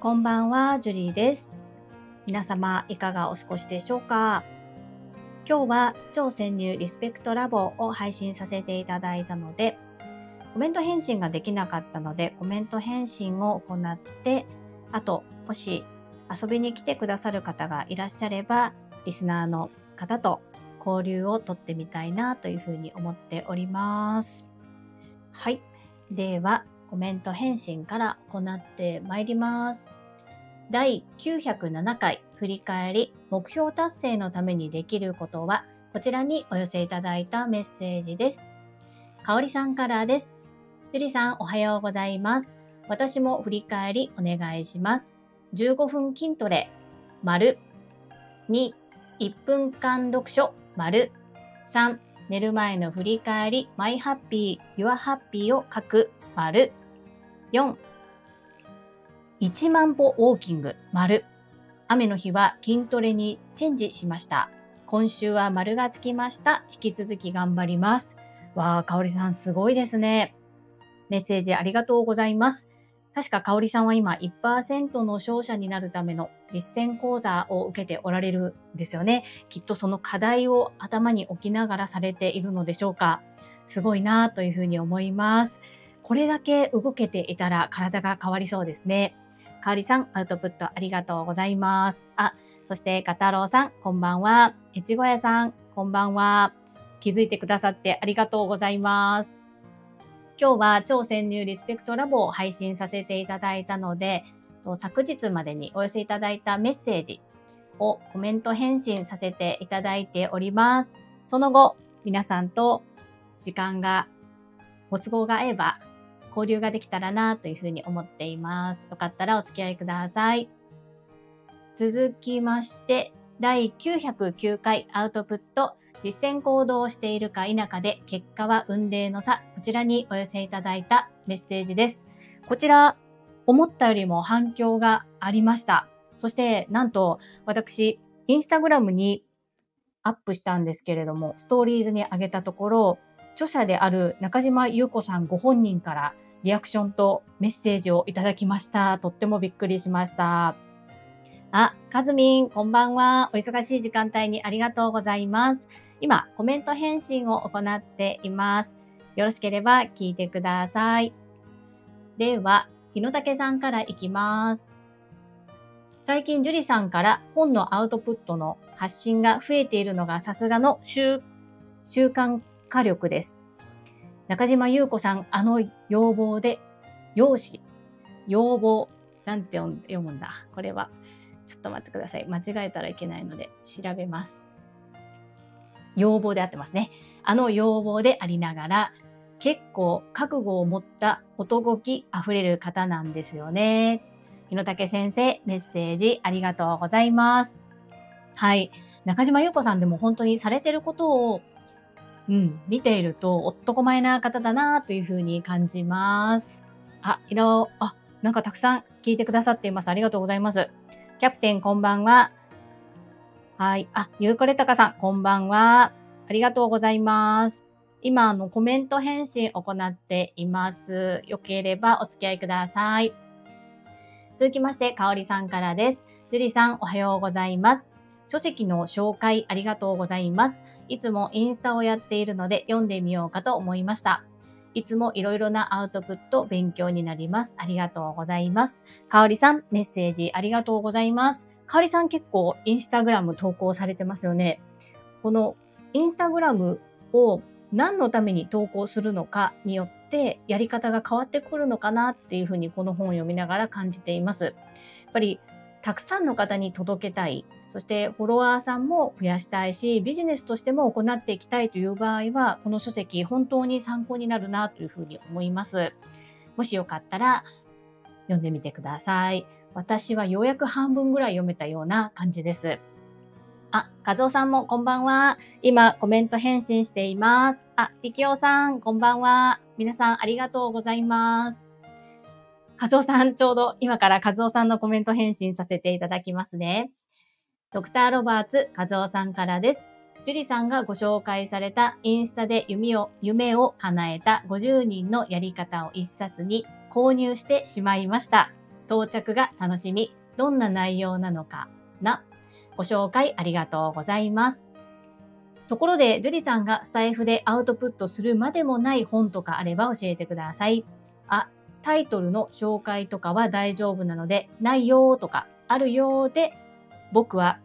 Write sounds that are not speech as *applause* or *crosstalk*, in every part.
こんばんは、ジュリーです。皆様、いかがお過ごしでしょうか？今日は超潜入リスペクトラボを配信させていただいたので、コメント返信ができなかったので、コメント返信を行って、あと、もし遊びに来てくださる方がいらっしゃれば、リスナーの方と交流をとってみたいなというふうに思っております。はい。では、コメント返信から行ってまいります。第907回振り返り目標達成のためにできることはこちらにお寄せいただいたメッセージです。かおりさんからです。樹里さんおはようございます。私も振り返りお願いします。15分筋トレ、丸。2、1分間読書、丸。3、寝る前の振り返り、マイハッピー、ユアハッピーを書く、丸。4、1万歩ウォーキング、丸。雨の日は筋トレにチェンジしました。今週は丸がつきました。引き続き頑張ります。わあ、かおりさんすごいですね。メッセージありがとうございます。確かかおりさんは今1%の勝者になるための実践講座を受けておられるんですよね。きっとその課題を頭に置きながらされているのでしょうか。すごいなというふうに思います。これだけ動けていたら体が変わりそうですね。かおりさん、アウトプットありがとうございます。あ、そして、かたろうさん、こんばんは。いちごやさん、こんばんは。気づいてくださってありがとうございます。今日は超潜入リスペクトラボを配信させていただいたので、昨日までにお寄せいただいたメッセージをコメント返信させていただいております。その後、皆さんと時間が、ご都合が合えば交流ができたらなというふうに思っています。よかったらお付き合いください。続きまして、第909回アウトプット実践行動をしているか否かで結果は運命の差。こちらにお寄せいただいたメッセージです。こちら、思ったよりも反響がありました。そして、なんと私、インスタグラムにアップしたんですけれども、ストーリーズに上げたところ、著者である中島優子さんご本人からリアクションとメッセージをいただきました。とってもびっくりしました。あ、かずみん、こんばんは。お忙しい時間帯にありがとうございます。今、コメント返信を行っています。よろしければ聞いてください。では、日野武さんからいきます。最近、樹里さんから本のアウトプットの発信が増えているのがさすがの習慣火力です。中島優子さん、あの要望で、容姿、要望、なんて読むんだ？これは。ちょっと待ってください。間違えたらいけないので調べます。要望であってますね。あの要望でありながら、結構覚悟を持った男気あふれる方なんですよね。日野武先生、メッセージありがとうございます。はい。中島優子さんでも本当にされてることをうん、見ていると男前な方だなというふうに感じます。あ、いろ、あ、なんかたくさん聞いてくださっています。ありがとうございます。キャプテンこんばんは。はい。あ、ゆうこれたかさん、こんばんは。ありがとうございます。今、あの、コメント返信行っています。よければお付き合いください。続きまして、かおりさんからです。ゆりさん、おはようございます。書籍の紹介ありがとうございます。いつもインスタをやっているので読んでみようかと思いました。いつもいろいろなアウトプット勉強になります。ありがとうございます。かおりさん、メッセージありがとうございます。かおりさん結構インスタグラム投稿されてますよね。このインスタグラムを何のために投稿するのかによってやり方が変わってくるのかなっていうふうにこの本を読みながら感じています。やっぱりたくさんの方に届けたい、そしてフォロワーさんも増やしたいし、ビジネスとしても行っていきたいという場合は、この書籍本当に参考になるなというふうに思います。もしよかったら読んでみてください。私はようやく半分ぐらい読めたような感じです。あ、和夫さんもこんばんは。今コメント返信しています。あ、力夫さんこんばんは。皆さんありがとうございます。和夫さん、ちょうど今から和夫さんのコメント返信させていただきますね。ドクターロバーツ和夫さんからです。樹里さんがご紹介されたインスタで夢を夢を叶えた50人のやり方を一冊に購入してしまいました。到着が楽しみ。どんな内容なのかな？ご紹介ありがとうございます。ところで、樹里さんがスタイフでアウトプットするまでもない本とかあれば教えてください。あ、タイトルの紹介とかは大丈夫なので、ないよーとかあるようで、僕は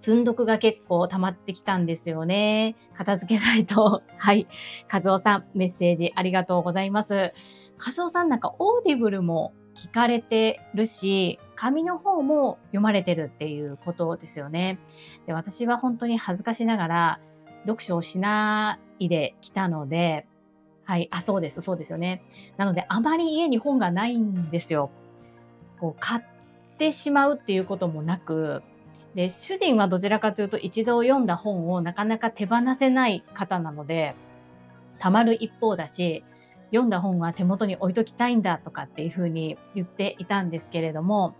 積んどくが結構溜まってきたんですよね。片付けないと。*laughs* はい。和夫さん、メッセージありがとうございます。和夫さんなんかオーディブルも聞かれてるし、紙の方も読まれてるっていうことですよね。で私は本当に恥ずかしながら読書をしないで来たので、はい、あ、そうです、そうですよね。なので、あまり家に本がないんですよ。こう、買ってしまうっていうこともなく、で、主人はどちらかというと一度読んだ本をなかなか手放せない方なので、溜まる一方だし、読んだ本は手元に置いときたいんだとかっていうふうに言っていたんですけれども、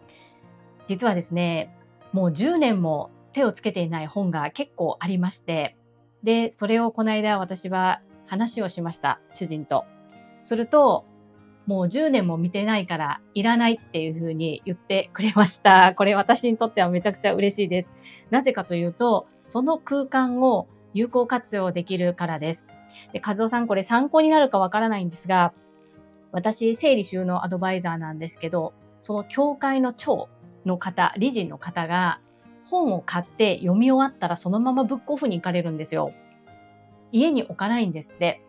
実はですね、もう10年も手をつけていない本が結構ありまして、で、それをこの間私は話をしました、主人と。すると、もう10年も見てないからいらないっていうふうに言ってくれました。これ私にとってはめちゃくちゃ嬉しいです。なぜかというと、その空間を有効活用できるからです。で、和夫さんこれ参考になるかわからないんですが、私、整理収納アドバイザーなんですけど、その協会の長の方、理事の方が、本を買って読み終わったらそのままブックオフに行かれるんですよ。家に置かないんですって。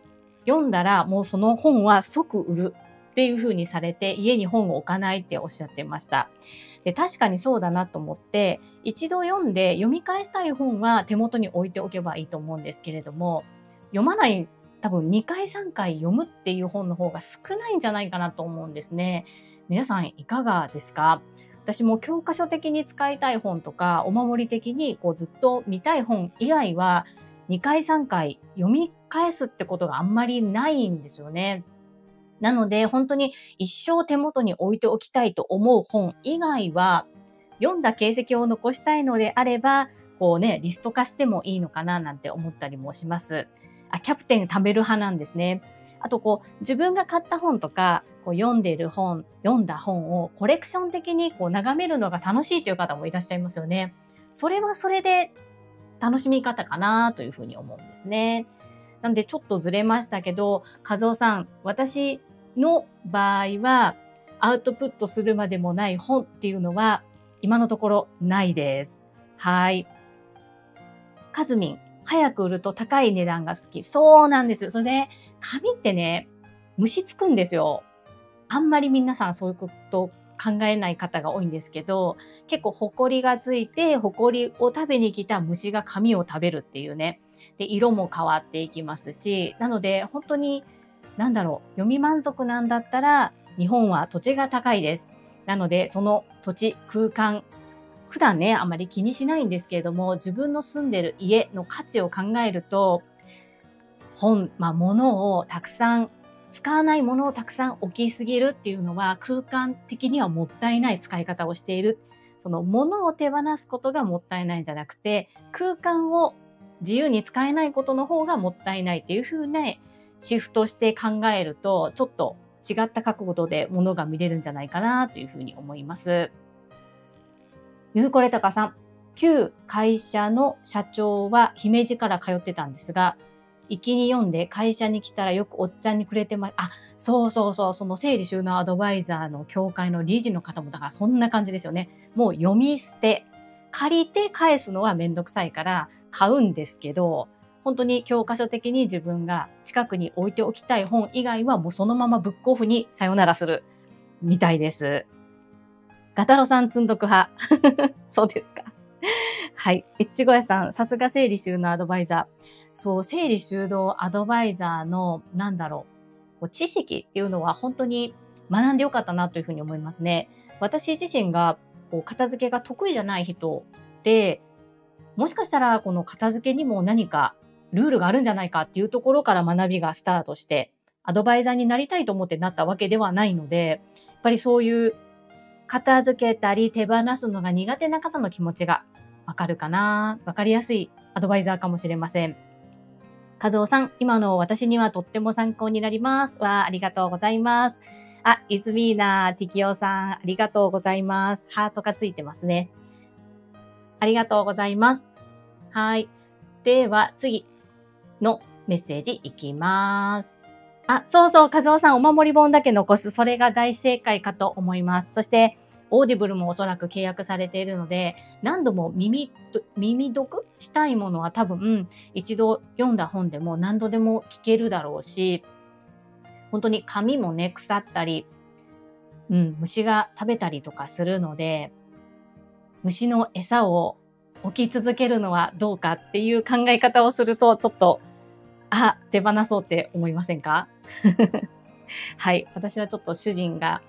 読んだらもうその本は即売るっていう風にされて家に本を置かないっておっしゃってました。で確かにそうだなと思って一度読んで読み返したい本は手元に置いておけばいいと思うんですけれども読まない多分2回3回読むっていう本の方が少ないんじゃないかなと思うんですね。皆さんいかがですか？私も教科書的に使いたい本とかお守り的にこうずっと見たい本以外は2回3回読み返すってことがあんまりないんですよね。なので本当に一生手元に置いておきたいと思う本以外は読んだ形跡を残したいのであればこうねリスト化してもいいのかななんて思ったりもします。あ、キャプテン貯める派なんですね。あとこう、自分が買った本とか、こう読んでる本、読んだ本をコレクション的にこう眺めるのが楽しいという方もいらっしゃいますよね。それはそれで楽しみ方かなというふうに思うんですね。なんでちょっとずれましたけど、和夫さん、私の場合はアウトプットするまでもない本っていうのは今のところないです。はい。カズミン、早く売ると高い値段が好き。そうなんです。それで、紙ってね、虫つくんですよ。あんまり皆さんそういうこと考えない方が多いんですけど、結構ホコリがついて、ホコリを食べに来た虫が紙を食べるっていうね。で、色も変わっていきますし、なので本当に、なんだろう、読み満足なんだったら、日本は土地が高いです。なので、その土地、空間、普段ね、あまり気にしないんですけれども、自分の住んでる家の価値を考えると、本、まあ、物をたくさん、使わないものをたくさん置きすぎるっていうのは空間的にはもったいない使い方をしている。その物を手放すことがもったいないんじゃなくて、空間を自由に使えないことの方がもったいないっていうふうなシフトして考えると、ちょっと違った角度で物が見れるんじゃないかなというふうに思います。ゆうこれたかさん、旧会社の社長は姫路から通ってたんですが、行きに読んで会社に来たらよくおっちゃんにくれてま、あ、そうそうそう、その整理収納アドバイザーの協会の理事の方も、だからそんな感じですよね。もう読み捨て。借りて返すのはめんどくさいから買うんですけど、本当に教科書的に自分が近くに置いておきたい本以外はもうそのままブックオフにさよならするみたいです。ガタロさん積んどく派。*laughs* そうですか。はい。エッチゴヤさん、さすが整理収納アドバイザー。そう、整理収納アドバイザーの、なんだろう、知識っていうのは本当に学んでよかったなというふうに思いますね。私自身がこう片付けが得意じゃない人で、もしかしたらこの片付けにも何かルールがあるんじゃないかっていうところから学びがスタートして、アドバイザーになりたいと思ってなったわけではないので、やっぱりそういう片付けたり手放すのが苦手な方の気持ちがわかるかなわかりやすいアドバイザーかもしれません。和夫さん、今の私にはとっても参考になります。わあ、ありがとうございます。あ、いずみーな、ティキオさん、ありがとうございます。ハートがついてますね。ありがとうございます。はい。では、次のメッセージいきます。あ、そうそう、和夫さん、お守り本だけ残す。それが大正解かと思います。そして、オーディブルもおそらく契約されているので、何度も耳、耳読したいものは多分、一度読んだ本でも何度でも聞けるだろうし、本当に紙もね、腐ったり、うん、虫が食べたりとかするので、虫の餌を置き続けるのはどうかっていう考え方をすると、ちょっと、あ、手放そうって思いませんか？*laughs* はい。私はちょっと主人が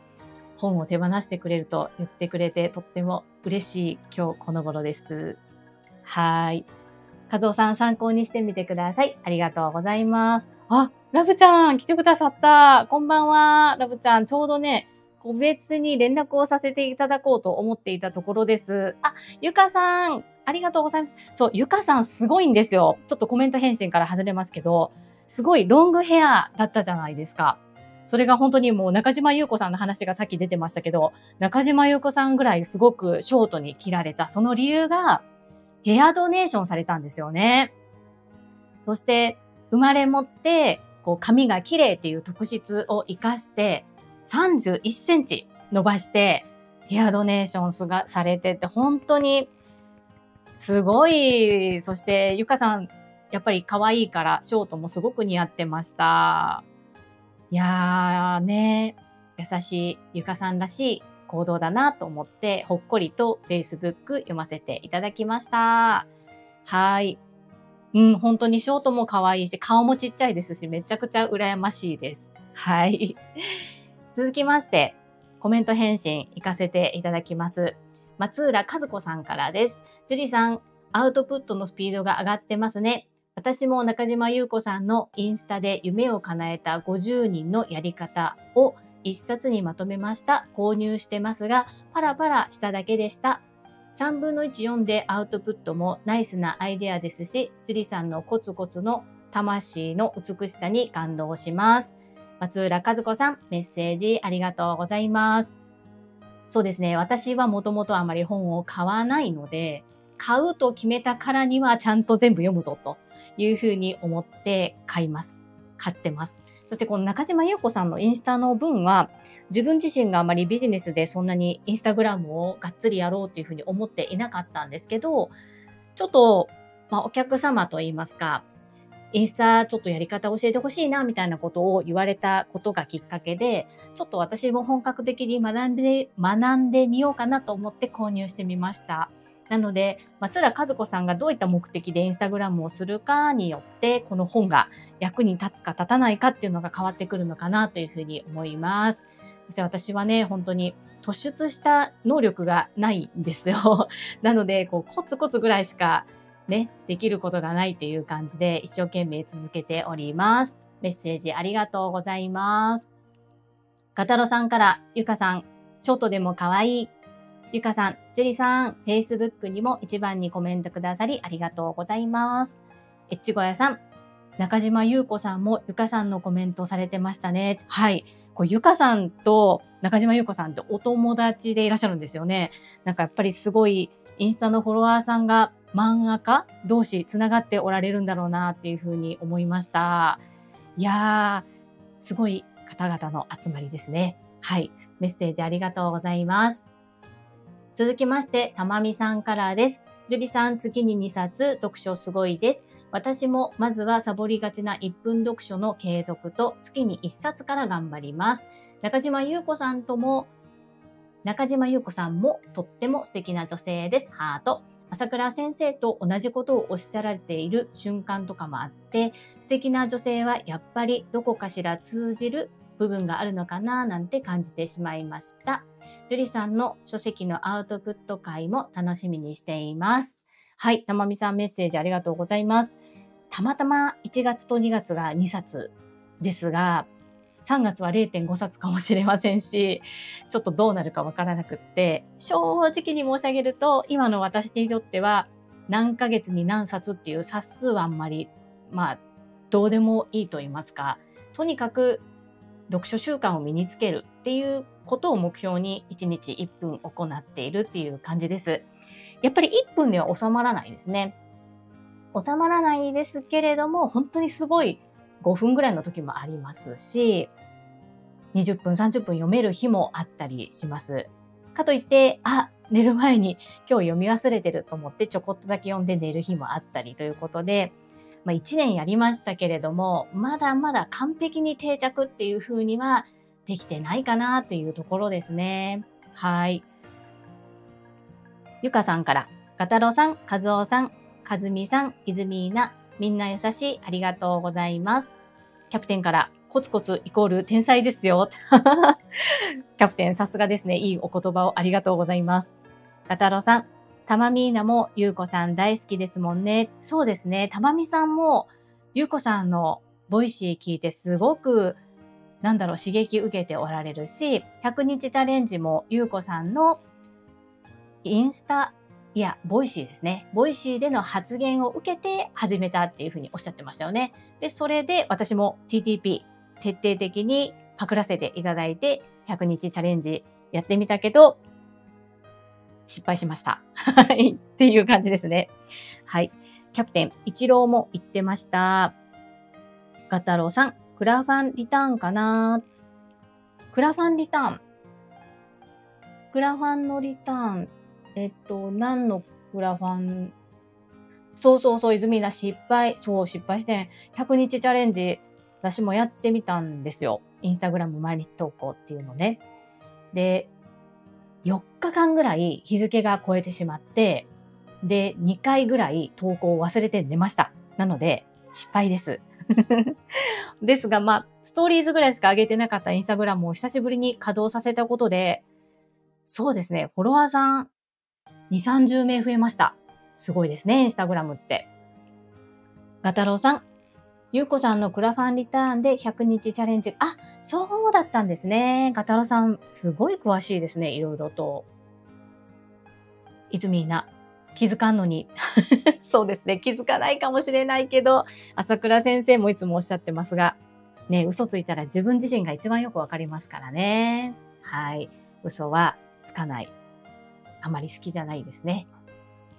本を手放してくれると言ってくれて、とっても嬉しい今日この頃です。はい。和夫さん参考にしてみてください。ありがとうございます。あ、ラブちゃん来てくださった。こんばんは。ラブちゃん、ちょうどね、個別に連絡をさせていただこうと思っていたところです。あ、ゆかさん、ありがとうございます。そう、ゆかさんすごいんですよ。ちょっとコメント返信から外れますけど、すごいロングヘアだったじゃないですか。それが本当にもう中島優子さんの話がさっき出てましたけど、中島優子さんぐらいすごくショートに切られた、その理由がヘアドネーションされたんですよね。そして、生まれ持って、こう髪が綺麗っていう特質を活かして、31センチ伸ばして、ヘアドネーションがされてて、本当にすごい、そしてゆかさん、やっぱり可愛いから、ショートもすごく似合ってました。いやーね、優しいゆかさんらしい行動だなと思って、ほっこりと Facebook 読ませていただきました。はい。うん、本当にショートも可愛いし、顔もちっちゃいですし、めちゃくちゃ羨ましいです。はい。続きまして、コメント返信行かせていただきます。松浦和子さんからです。樹里さん、アウトプットのスピードが上がってますね。私も中島優子さんのインスタで夢を叶えた50人のやり方を一冊にまとめました。購入してますが、パラパラしただけでした。3分の1読んでアウトプットもナイスなアイデアですし、樹里さんのコツコツの魂の美しさに感動します。松浦和子さん、メッセージありがとうございます。そうですね。私はもともとあまり本を買わないので、買うと決めたからにはちゃんと全部読むぞというふうに思って買います。買ってます。そしてこの中島優子さんのインスタの分は、自分自身があまりビジネスでそんなにインスタグラムをがっつりやろうというふうに思っていなかったんですけど、ちょっと、まあ、お客様といいますか、インスタちょっとやり方教えてほしいな、みたいなことを言われたことがきっかけで、ちょっと私も本格的に学んで、学んでみようかなと思って購入してみました。なので、松浦和子さんがどういった目的でインスタグラムをするかによって、この本が役に立つか立たないかっていうのが変わってくるのかなというふうに思います。そして私はね、本当に突出した能力がないんですよ。*laughs* なので、こう、コツコツぐらいしかね、できることがないという感じで一生懸命続けております。メッセージありがとうございます。ガタロさんから、ゆかさん、ショートでも可愛いゆかさん、ジュリさん、Facebook にも一番にコメントくださりありがとうございます。えっちごやさん、中島優子さんもゆかさんのコメントされてましたね。はい。こうゆかさんと中島優子さんってお友達でいらっしゃるんですよね。なんかやっぱりすごいインスタのフォロワーさんが漫画家同士つながっておられるんだろうなっていうふうに思いました。いやー、すごい方々の集まりですね。はい。メッセージありがとうございます。続きまして、たまみさんからです。樹里さん、月に2冊、読書すごいです。私もまずはサボりがちな1分読書の継続と月に1冊から頑張ります。中島優子さんとも、中島優子さんもとっても素敵な女性です。ハート。朝倉先生と同じことをおっしゃられている瞬間とかもあって、素敵な女性はやっぱりどこかしら通じる部分があるのかななんて感じてしまいました。樹里さんの書籍のアウトプット会も楽しみにしています。はい、たまみさんメッセージありがとうございます。たまたま1月と2月が2冊ですが、3月は0.5冊かもしれませんし、ちょっとどうなるかわからなくって、正直に申し上げると、今の私にとっては、何ヶ月に何冊っていう冊数はあんまり、まあ、どうでもいいと言いますか、とにかく読書習慣を身につけるっていうことを目標に1日1分行っているっていう感じです。やっぱり1分では収まらないですね。収まらないですけれども、本当にすごい5分ぐらいの時もありますし、20分、30分読める日もあったりします。かといって、あ、寝る前に今日読み忘れてると思ってちょこっとだけ読んで寝る日もあったりということで、まあ、1年やりましたけれども、まだまだ完璧に定着っていう風にはできてないかなっていうところですね。はい。ゆかさんから、ガタロさん、カズオさん、かずみさん、いずみーな、みんな優しい、ありがとうございます。キャプテンから、コツコツイコール天才ですよ。*laughs* キャプテン、さすがですね。いいお言葉をありがとうございます。ガタロさん、たまみーなもゆうこさん大好きですもんね。そうですね。たまみさんもゆうこさんのボイシー聞いてすごくなんだろう、刺激受けておられるし、100日チャレンジもゆうこさんのインスタ、いや、ボイシーですね。ボイシーでの発言を受けて始めたっていうふうにおっしゃってましたよね。で、それで私も TTP 徹底的にパクらせていただいて、100日チャレンジやってみたけど、失敗しました。はい。っていう感じですね。はい。キャプテン、一郎も言ってました。ガタロウさん、クラファンリターンかな？クラファンリターン。クラファンのリターン。えっと、何のクラファン？そうそうそう、泉田失敗。そう、失敗して、100日チャレンジ、私もやってみたんですよ。インスタグラム毎日投稿っていうのね。で、4日間ぐらい日付が超えてしまって、で、2回ぐらい投稿を忘れて寝ました。なので、失敗です。*laughs* ですが、まあ、ストーリーズぐらいしか上げてなかったインスタグラムを久しぶりに稼働させたことで、そうですね、フォロワーさん2、30名増えました。すごいですね、インスタグラムって。ガタロウさん、ゆうこさんのクラファンリターンで100日チャレンジ。あ、そうだったんですね。ガタロウさん、すごい詳しいですね、いろいろと。いつみーな、気づかんのに。*laughs* そうですね。気づかないかもしれないけど、朝倉先生もいつもおっしゃってますが、ね、嘘ついたら自分自身が一番よくわかりますからね。はい。嘘はつかない。あまり好きじゃないですね。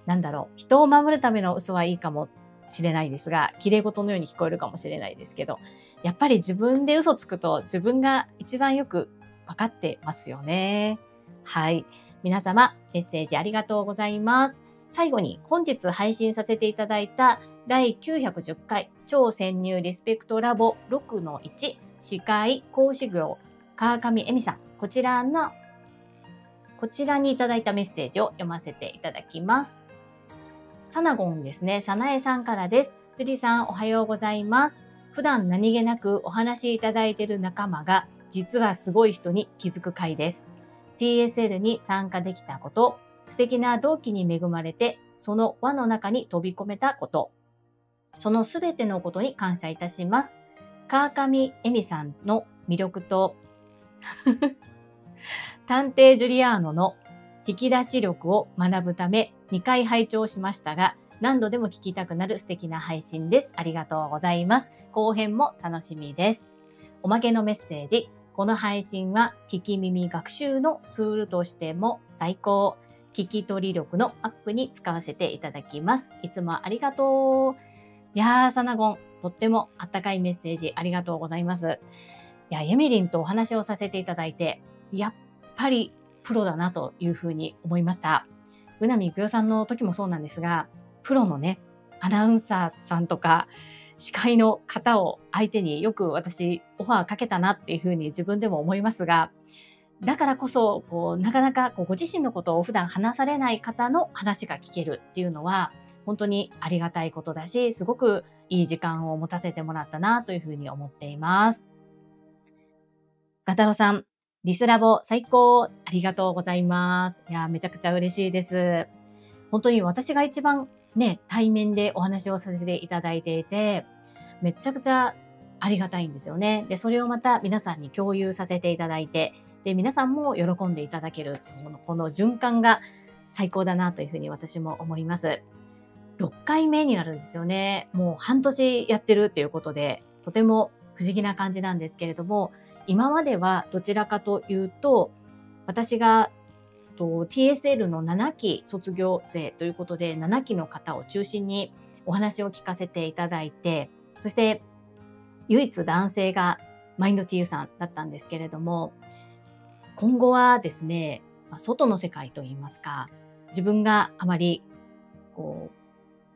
なんだろう。人を守るための嘘はいいかもしれないですが、綺麗事のように聞こえるかもしれないですけど、やっぱり自分で嘘つくと自分が一番よくわかってますよね。はい。皆様、メッセージありがとうございます。最後に本日配信させていただいた第910回超潜入リスペクトラボ6の1司会講師業川上恵美さん。こちらの、こちらにいただいたメッセージを読ませていただきます。サナゴンですね。サナエさんからです。辻さんおはようございます。普段何気なくお話しいただいている仲間が実はすごい人に気づく回です。TSL に参加できたこと、素敵な同期に恵まれて、その輪の中に飛び込めたこと、そのすべてのことに感謝いたします。川上恵美さんの魅力と *laughs* 探偵ジュリアーノの引き出し力を学ぶため2回拝聴しましたが、何度でも聞きたくなる素敵な配信です。ありがとうございます。後編も楽しみです。おまけのメッセージ。この配信は聞き耳学習のツールとしても最高。聞き取り力のアップに使わせていただきます。いつもありがとう。いやー、サナゴン、とってもあったかいメッセージありがとうございます。いや、ユミリンとお話をさせていただいて、やっぱりプロだなというふうに思いました。うなみゆくよさんの時もそうなんですが、プロのね、アナウンサーさんとか、司会の方を相手によく私オファーかけたなっていうふうに自分でも思いますが、だからこそ、こう、なかなかこうご自身のことを普段話されない方の話が聞けるっていうのは、本当にありがたいことだし、すごくいい時間を持たせてもらったなというふうに思っています。ガタロさん、リスラボ最高ありがとうございます。いや、めちゃくちゃ嬉しいです。本当に私が一番ね、対面でお話をさせていただいていて、めちゃくちゃありがたいんですよね。で、それをまた皆さんに共有させていただいて、で、皆さんも喜んでいただけるこの循環が最高だなというふうに私も思います。6回目になるんですよね。もう半年やってるっていうことで、とても不思議な感じなんですけれども、今まではどちらかというと、私が TSL の7期卒業生ということで、7期の方を中心にお話を聞かせていただいて、そして唯一男性がマインド TU さんだったんですけれども、今後はですね、外の世界といいますか、自分があまりこう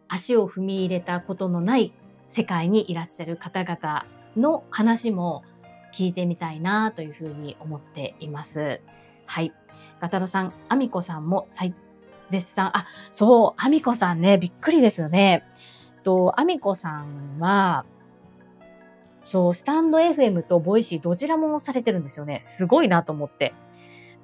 足を踏み入れたことのない世界にいらっしゃる方々の話も聞いてみたいなというふうに思っています。はい。ガタロさん、アミコさんも再絶賛、あ、そう、アミコさんね、びっくりですよね。と、アミコさんは、そう、スタンド FM とボイシーどちらもされてるんですよね。すごいなと思って。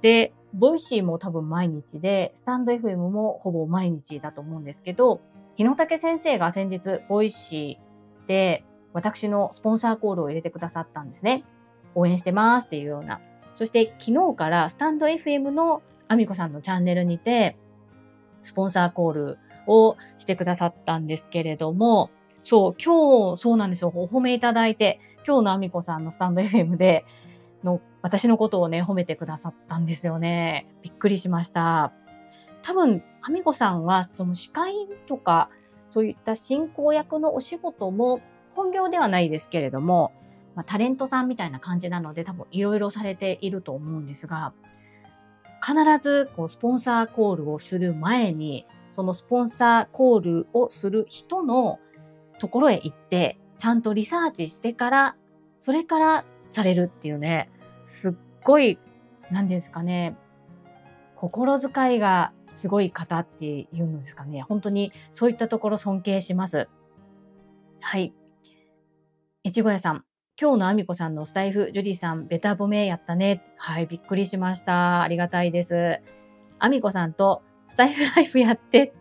で、ボイシーも多分毎日で、スタンド FM もほぼ毎日だと思うんですけど、日野武先生が先日、ボイシーで私のスポンサーコールを入れてくださったんですね。応援してますっていうような。そして昨日からスタンド FM のアミコさんのチャンネルにて、スポンサーコールをしてくださったんですけれども、そう、今日、そうなんですよ。お褒めいただいて、今日のアミコさんのスタンド FM で、の、私のことをね、褒めてくださったんですよね。びっくりしました。多分、アミコさんは、その司会とか、そういった進行役のお仕事も本業ではないですけれども、まあ、タレントさんみたいな感じなので多分いろいろされていると思うんですが、必ずこうスポンサーコールをする前に、そのスポンサーコールをする人のところへ行って、ちゃんとリサーチしてから、それからされるっていうね、すっごい、何ですかね、心遣いがすごい方っていうのですかね。本当にそういったところ尊敬します。はい。越後屋さん。今日のあみこさんのスタイフ、ジュディさん、ベタ褒めやったね。はい、びっくりしました。ありがたいです。あみこさんとスタイフライフやって、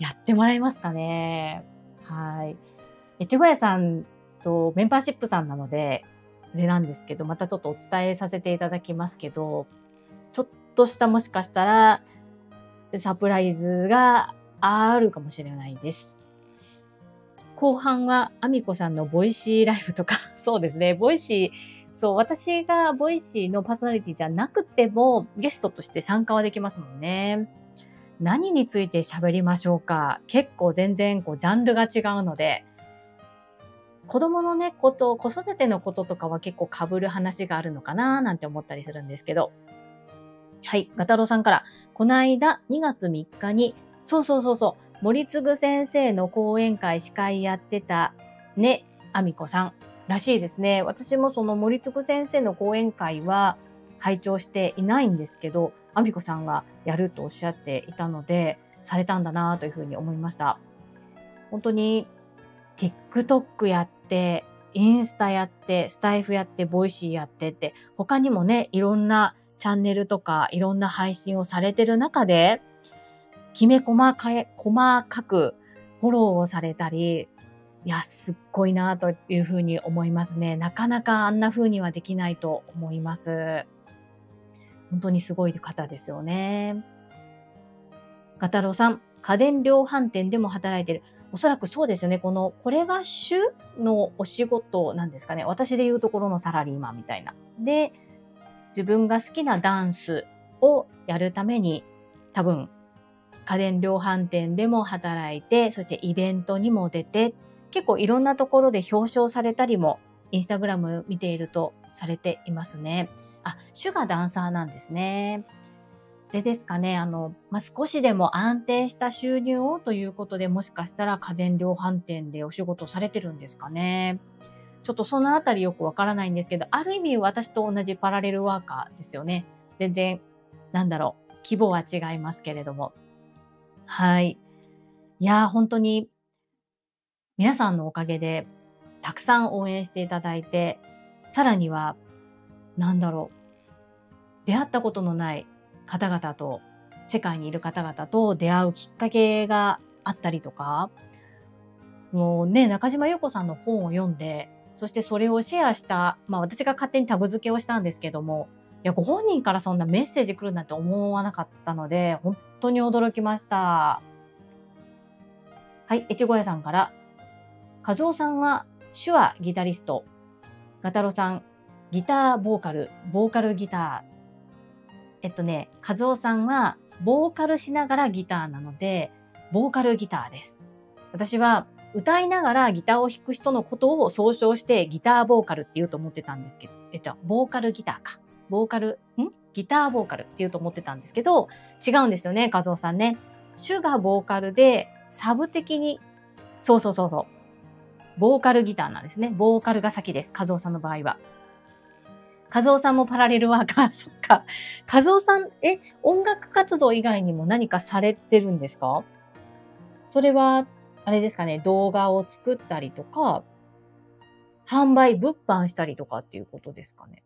やってもらえますかね。はい。越後屋さんとメンバーシップさんなので、あれなんですけど、またちょっとお伝えさせていただきますけど、ちょっとしたもしかしたら、サプライズがあるかもしれないです。後半はアミコさんのボイシーライブとか、*laughs* そうですね、ボイシー、そう、私がボイシーのパーソナリティじゃなくてもゲストとして参加はできますもんね。何について喋りましょうか？結構全然こうジャンルが違うので、子供のね、こと、子育てのこととかは結構被る話があるのかな？なんて思ったりするんですけど。はい、ガタロさんから、この間2月3日に、そうそうそうそう、森次先生の講演会司会やってたね、あみこさんらしいですね。私もその森次先生の講演会は拝聴していないんですけど、あみこさんがやるとおっしゃっていたので、されたんだなというふうに思いました。本当に TikTok やって、インスタやって、スタイフやって、ボイシーやってって、他にもね、いろんなチャンネルとかいろんな配信をされてる中で、きめ細かい、細かくフォローをされたり、いや、すっごいなというふうに思いますね。なかなかあんな風にはできないと思います。本当にすごい方ですよね。ガタロさん、家電量販店でも働いてる。おそらくそうですよね。この、これが主のお仕事なんですかね。私で言うところのサラリーマンみたいな。で、自分が好きなダンスをやるために、多分家電量販店でも働いて、そしてイベントにも出て、結構いろんなところで表彰されたりも、インスタグラム見ているとされていますね。あ、主がダンサーなんですね。でですかね、あの、まあ、少しでも安定した収入をということで、もしかしたら家電量販店でお仕事されてるんですかね。ちょっとそのあたりよくわからないんですけど、ある意味私と同じパラレルワーカーですよね。全然、なんだろう、規模は違いますけれども。はい。いや、本当に皆さんのおかげでたくさん応援していただいて、さらには、なんだろう、出会ったことのない方々と、世界にいる方々と出会うきっかけがあったりとか、もうね、中島優子さんの本を読んで、そしてそれをシェアした、まあ私が勝手にタグ付けをしたんですけども、いや、ご本人からそんなメッセージ来るなんて思わなかったので、本当に驚きました。はい、越後屋さんから、和夫さんは手話ギタリスト。ガタロさん、ギターボーカル、ボーカルギター。えっとね、カズオさんは、ボーカルしながらギターなので、ボーカルギターです。私は、歌いながらギターを弾く人のことを総称してギターボーカルって言うと思ってたんですけど、えっと、ボーカルギターか。ボーカル、ん？ギターボーカルって言うと思ってたんですけど、違うんですよね、カズオさんね。主がボーカルで、サブ的に、そうそうそうそう。ボーカルギターなんですね。ボーカルが先です。カズオさんの場合は。カズオさんもパラレルワーカー、そっか。カズオさん、え、音楽活動以外にも何かされてるんですか？それは、あれですかね、動画を作ったりとか、販売、物販したりとかっていうことですかね。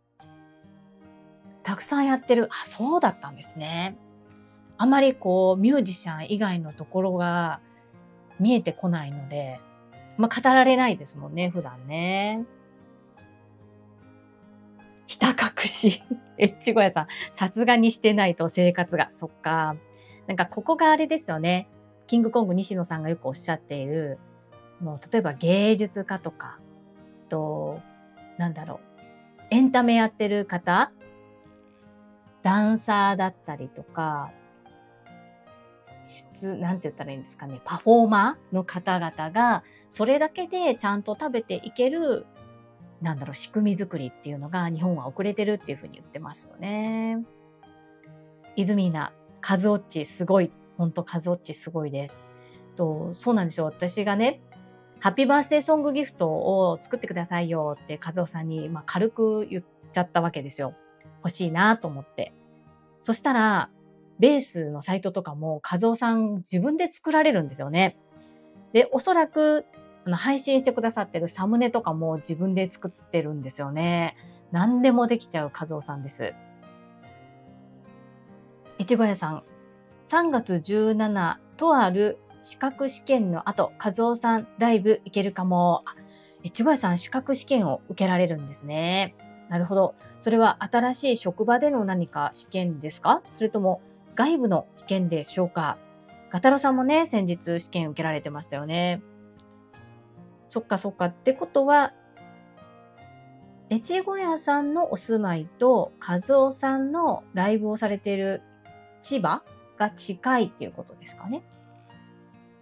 たくさんやってる。あ、そうだったんですね。あまりこう、ミュージシャン以外のところが見えてこないので、まあ、語られないですもんね、普段ね。ひた隠し。*laughs* えちごやさん、さすがにしてないと生活が。そっか。なんかここがあれですよね。キングコング西野さんがよくおっしゃっている、もう例えば芸術家とか、と、なんだろう。エンタメやってる方ダンサーだったりとか、出、なんて言ったらいいんですかね、パフォーマーの方々が、それだけでちゃんと食べていける、なんだろう、仕組み作りっていうのが日本は遅れてるっていうふうに言ってますよね。イズミーナ、カズオッチすごい。ほんとカズオッチすごいです。と、そうなんですよ。私がね、ハッピーバースデーソングギフトを作ってくださいよってカズオさんに、まあ、軽く言っちゃったわけですよ。欲しいなと思って。そしたら、ベースのサイトとかも、和夫さん自分で作られるんですよね。で、おそらく、あの配信してくださってるサムネとかも自分で作ってるんですよね。何でもできちゃう和夫さんです。いちご屋さん、3月17、とある資格試験の後、和夫さんライブ行けるかも。いちご屋さん資格試験を受けられるんですね。なるほど。それは新しい職場での何か試験ですか？それとも外部の試験でしょうか？ガタロさんもね、先日試験受けられてましたよね。そっかそっか。ってことは、越後屋さんのお住まいと、和夫さんのライブをされている千葉が近いっていうことですかね。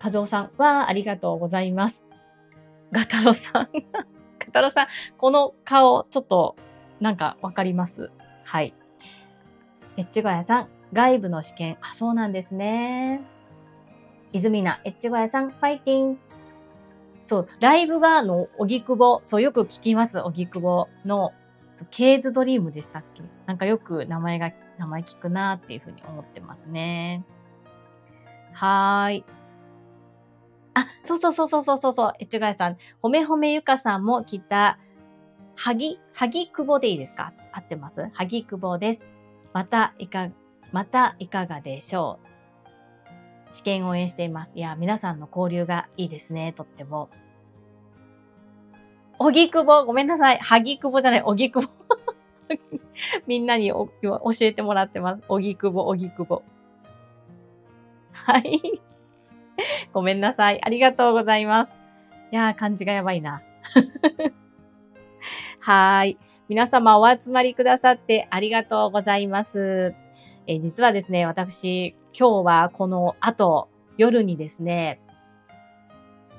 和夫さんはありがとうございます。ガタロさん。*laughs* ガタロさん、この顔、ちょっとなんかわかります？はい。エッチゴヤさん、外部の試験。あ、そうなんですね。泉名、エッチゴヤさん、ファイティン。そう、ライブが、あの、おぎくぼ、そう、よく聞きます、おぎくぼの、ケーズドリームでしたっけ？なんかよく名前が、名前聞くなっていうふうに思ってますね。はーい。あ、そうそうそうそうそうそう、エッチガヤさん、ほめほめゆかさんも来た、はぎ、はぎくぼでいいですか？合ってます？はぎくぼです。また、いか、またいかがでしょう？試験応援しています。いや、皆さんの交流がいいですね、とっても。おぎくぼ、ごめんなさい。はぎくぼじゃない、おぎくぼ。*laughs* みんなに教えてもらってます。おぎくぼ、おぎくぼ。はい。ごめんなさい。ありがとうございます。いやー、漢字がやばいな。*laughs* はい。皆様お集まりくださってありがとうございます。え実はですね、私、今日はこの後、夜にですね、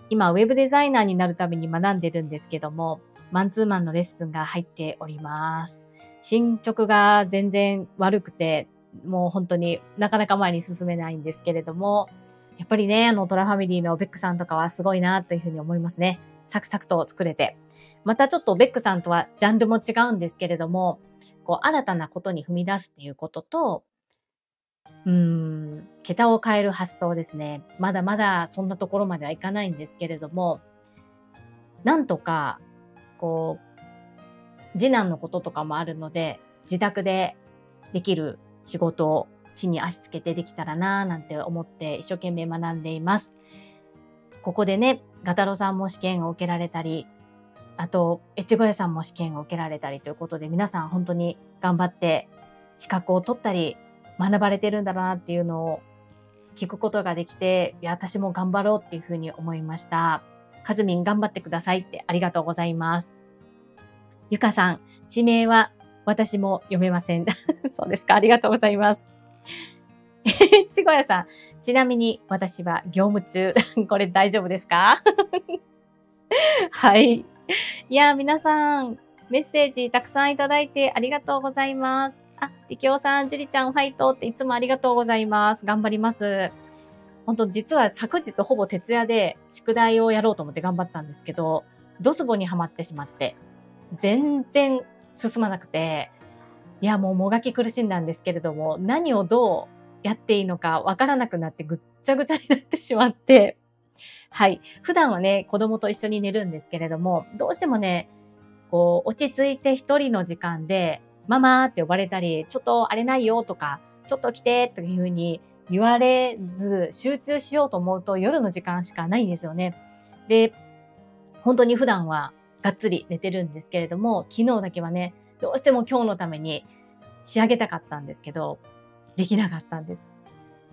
今、ウェブデザイナーになるために学んでるんですけども、マンツーマンのレッスンが入っております。進捗が全然悪くて、もう本当になかなか前に進めないんですけれども、やっぱりね、あのトラファミリーのベックさんとかはすごいなというふうに思いますね。サクサクと作れて。またちょっとベックさんとはジャンルも違うんですけれども、こう、新たなことに踏み出すっていうことと、うーん、桁を変える発想ですね。まだまだそんなところまではいかないんですけれども、なんとか、こう、次男のこととかもあるので、自宅でできる仕事を地に足つけてできたらなぁなんて思って一生懸命学んでいます。ここでね、ガタロさんも試験を受けられたり、あと、越後屋さんも試験を受けられたりということで、皆さん本当に頑張って資格を取ったり、学ばれてるんだなっていうのを聞くことができて、いや、私も頑張ろうっていうふうに思いました。かずみん頑張ってくださいってありがとうございます。ゆかさん、地名は私も読めません。*laughs* そうですか。ありがとうございます。*laughs* ちごやさん、ちなみに私は業務中。*laughs* これ大丈夫ですか？はい。いや、皆さん、メッセージたくさんいただいてありがとうございます。あ、りきおさん、ジュリちゃん、ファイトっていつもありがとうございます。頑張ります。本当実は昨日ほぼ徹夜で宿題をやろうと思って頑張ったんですけど、ドスボにはまってしまって、全然進まなくて、いや、もうもがき苦しんだんですけれども、何をどうやっていいのかわからなくなってぐっちゃぐちゃになってしまって、はい。普段はね、子供と一緒に寝るんですけれども、どうしてもね、こう、落ち着いて一人の時間で、ママって呼ばれたり、ちょっとあれないよとか、ちょっと来てというふうに言われず、集中しようと思うと夜の時間しかないんですよね。で、本当に普段はがっつり寝てるんですけれども、昨日だけはね、どうしても今日のために仕上げたかったんですけど、できなかったんです。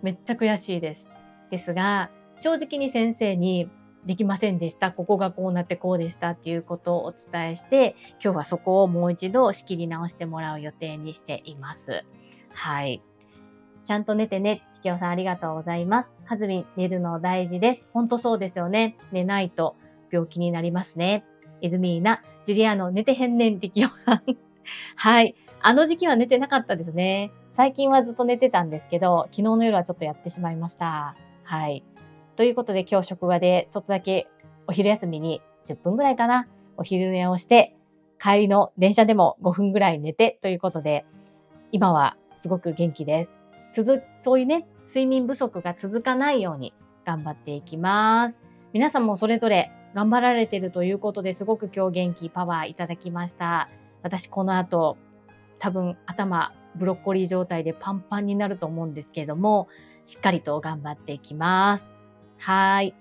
めっちゃ悔しいです。ですが、正直に先生にできませんでした。ここがこうなってこうでしたっていうことをお伝えして、今日はそこをもう一度仕切り直してもらう予定にしています。はい。ちゃんと寝てね。ちきおさんありがとうございます。かずみ、寝るの大事です。ほんとそうですよね。寝ないと病気になりますね。イズミーナ、ジュリアーノ、寝てへんねん、てきおさん。はい。あの時期は寝てなかったですね。最近はずっと寝てたんですけど、昨日の夜はちょっとやってしまいました。はい。ということで今日職場でちょっとだけお昼休みに10分ぐらいかな、お昼寝をして、帰りの電車でも5分ぐらい寝てということで、今はすごく元気です。続、そういうね、睡眠不足が続かないように頑張っていきます。皆さんもそれぞれ頑張られてるということですごく今日元気、パワーいただきました。私この後、多分頭、ブロッコリー状態でパンパンになると思うんですけれども、しっかりと頑張っていきます。はい。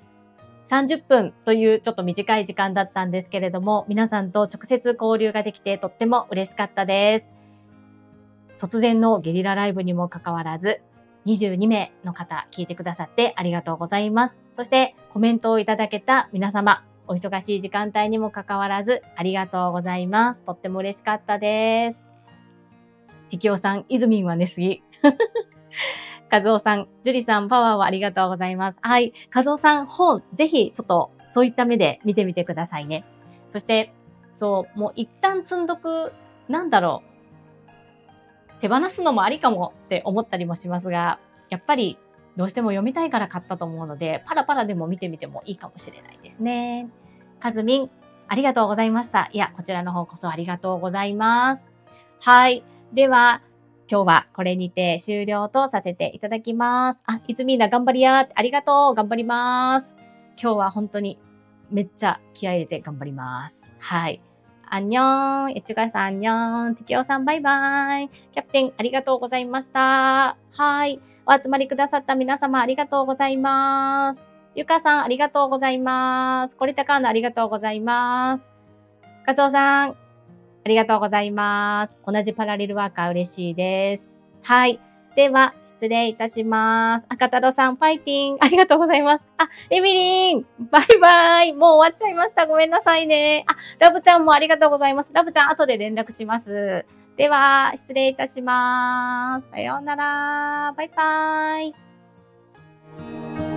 30分というちょっと短い時間だったんですけれども、皆さんと直接交流ができてとっても嬉しかったです。突然のゲリラライブにもかかわらず、22名の方聞いてくださってありがとうございます。そしてコメントをいただけた皆様、お忙しい時間帯にもかかわらずありがとうございます。とっても嬉しかったです。ティキオさん、イズミンは寝すぎ。カズオさん、ジュリさん、パワーをありがとうございます。はい。カズオさん、本、ぜひ、ちょっと、そういった目で見てみてくださいね。そして、そう、もう一旦積んどく、なんだろう。手放すのもありかもって思ったりもしますが、やっぱり、どうしても読みたいから買ったと思うので、パラパラでも見てみてもいいかもしれないですね。カズミン、ありがとうございました。いや、こちらの方こそありがとうございます。はい。では、今日はこれにて終了とさせていただきます。あ、いつみんな頑張りやありがとう頑張ります。今日は本当にめっちゃ気合入れて頑張ります。はい。あんにょーん。えちがさんあんにょーん。てきおさんバイバイ。キャプテンありがとうございました。はい。お集まりくださった皆様ありがとうございます。ゆかさんありがとうございます。これたかんのありがとうございます。かつおさんありがとうございます。同じパラレルワーカー嬉しいです。はい。では、失礼いたします。赤太郎さん、ファイティンありがとうございます。あ、エミリンバイバイもう終わっちゃいました。ごめんなさいね。あ、ラブちゃんもありがとうございます。ラブちゃん、後で連絡します。では、失礼いたします。さようなら。バイバイ。